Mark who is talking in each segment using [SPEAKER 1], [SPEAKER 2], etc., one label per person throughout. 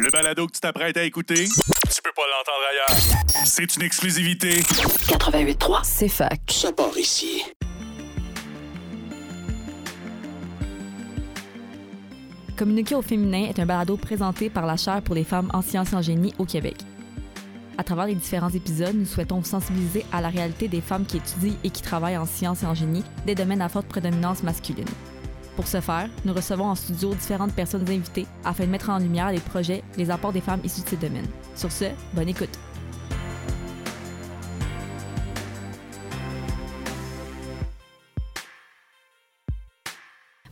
[SPEAKER 1] Le balado que tu t'apprêtes à écouter, tu peux pas l'entendre ailleurs. C'est une exclusivité.
[SPEAKER 2] 88.3.
[SPEAKER 3] C'est fac.
[SPEAKER 2] Ça part ici.
[SPEAKER 3] Communiquer au féminin est un balado présenté par la Chaire pour les femmes en sciences et en génie au Québec. À travers les différents épisodes, nous souhaitons vous sensibiliser à la réalité des femmes qui étudient et qui travaillent en sciences et en génie, des domaines à forte prédominance masculine. Pour ce faire, nous recevons en studio différentes personnes invitées afin de mettre en lumière les projets, les apports des femmes issues de ces domaines. Sur ce, bonne écoute.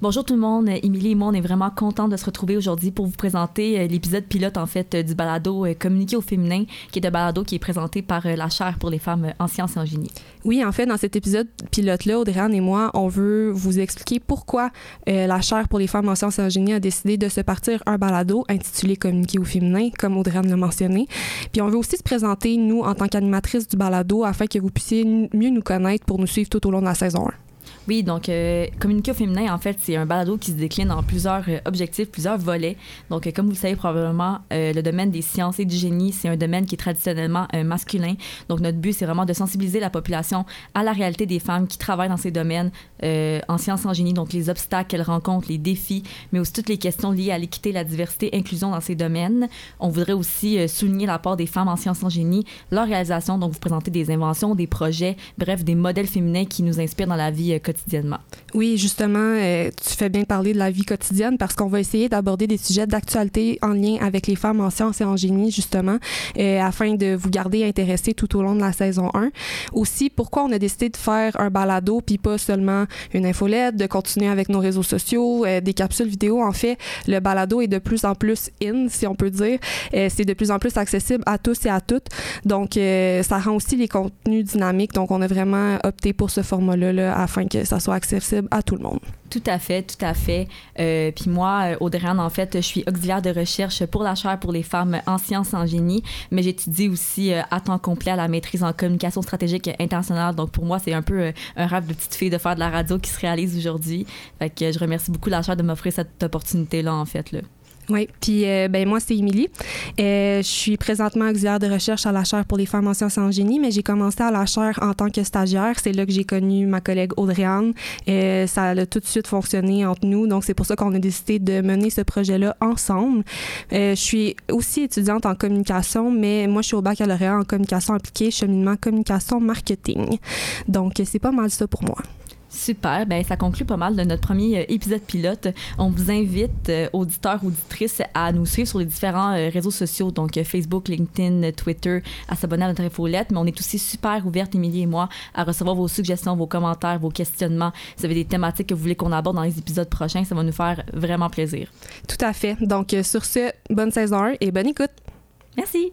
[SPEAKER 3] Bonjour tout le monde, Émilie et moi, on est vraiment contents de se retrouver aujourd'hui pour vous présenter euh, l'épisode pilote en fait euh, du balado euh, Communiquer au féminin, qui est un balado qui est présenté par la chaire pour les femmes en sciences et en génie.
[SPEAKER 4] Oui, en fait, dans cet épisode pilote-là, Audrey et moi, on veut vous expliquer pourquoi la chaire pour les femmes en sciences et en génie a décidé de se partir un balado intitulé Communiquer au féminin, comme Audrey l'a mentionné. Puis on veut aussi se présenter, nous, en tant qu'animatrice du balado, afin que vous puissiez mieux nous connaître pour nous suivre tout au long de la saison 1.
[SPEAKER 3] Oui, donc euh, au féminin, en fait, c'est un balado qui se décline en plusieurs euh, objectifs, plusieurs volets. Donc, euh, comme vous le savez probablement, euh, le domaine des sciences et du génie, c'est un domaine qui est traditionnellement masculin. Donc, notre but, c'est vraiment de sensibiliser la population à la réalité des femmes qui travaillent dans ces domaines en sciences et en génie, donc les obstacles qu'elles rencontrent, les défis, mais aussi toutes les questions liées à l'équité, la diversité, inclusion dans ces domaines. On voudrait aussi souligner l'apport des femmes en sciences et en génie, leur réalisation, donc vous présenter des inventions, des projets, bref, des modèles féminins qui nous inspirent dans la vie euh,
[SPEAKER 4] Oui, justement, euh, tu fais bien parler de la vie quotidienne parce qu'on va essayer d'aborder des sujets d'actualité en lien avec les femmes en sciences et en génie, justement, euh, afin de vous garder intéressés tout au long de la saison 1. Aussi, pourquoi on a décidé de faire un balado, puis pas seulement une infolette, de continuer avec nos réseaux sociaux, euh, des capsules vidéo? En fait, le balado est de plus en plus in, si on peut dire. C'est de plus en plus accessible à tous et à toutes. Donc, ça rend aussi les contenus dynamiques. Donc, on a vraiment opté pour ce format-là là, afin que ça soit accessible à tout le monde.
[SPEAKER 3] Tout à fait, tout à fait. Euh, puis moi, euh, Audrey Anne, en fait, je suis auxiliaire de recherche pour la chaire pour les femmes en sciences en génie, mais j'étudie aussi euh, à temps complet à la maîtrise en communication stratégique internationale. Donc pour moi, c'est un peu un rêve de petite fille de faire de la radio qui se réalise aujourd'hui. Fait que je remercie beaucoup la chaire de m'offrir cette opportunité-là, en fait.
[SPEAKER 4] Oui, puis euh, ben moi c'est Émilie. Euh, je suis présentement auxiliaire de recherche à la chaire pour les femmes en sciences en génie, mais j'ai commencé à la chaire en tant que stagiaire. C'est là que j'ai connu ma collègue Audrey-Anne. Euh, ça a tout de suite fonctionné entre nous, donc c'est pour ça qu'on a décidé de mener ce projet-là ensemble. Euh, je suis aussi étudiante en communication, mais moi je suis au baccalauréat en communication appliquée, cheminement communication marketing. Donc c'est pas mal ça pour moi.
[SPEAKER 3] Super, ben ça conclut pas mal de notre premier euh, épisode pilote. On vous invite, euh, auditeurs, auditrices, à nous suivre sur les différents euh, réseaux sociaux, donc Facebook, LinkedIn, Twitter, à s'abonner à notre infolette. Mais on est aussi super ouverte, Émilie et moi, à recevoir vos suggestions, vos commentaires, vos questionnements. Si vous avez des thématiques que vous voulez qu'on aborde dans les épisodes prochains, ça va nous faire vraiment plaisir.
[SPEAKER 4] Tout à fait. Donc sur ce, bonne saison 1 et bonne écoute.
[SPEAKER 3] Merci!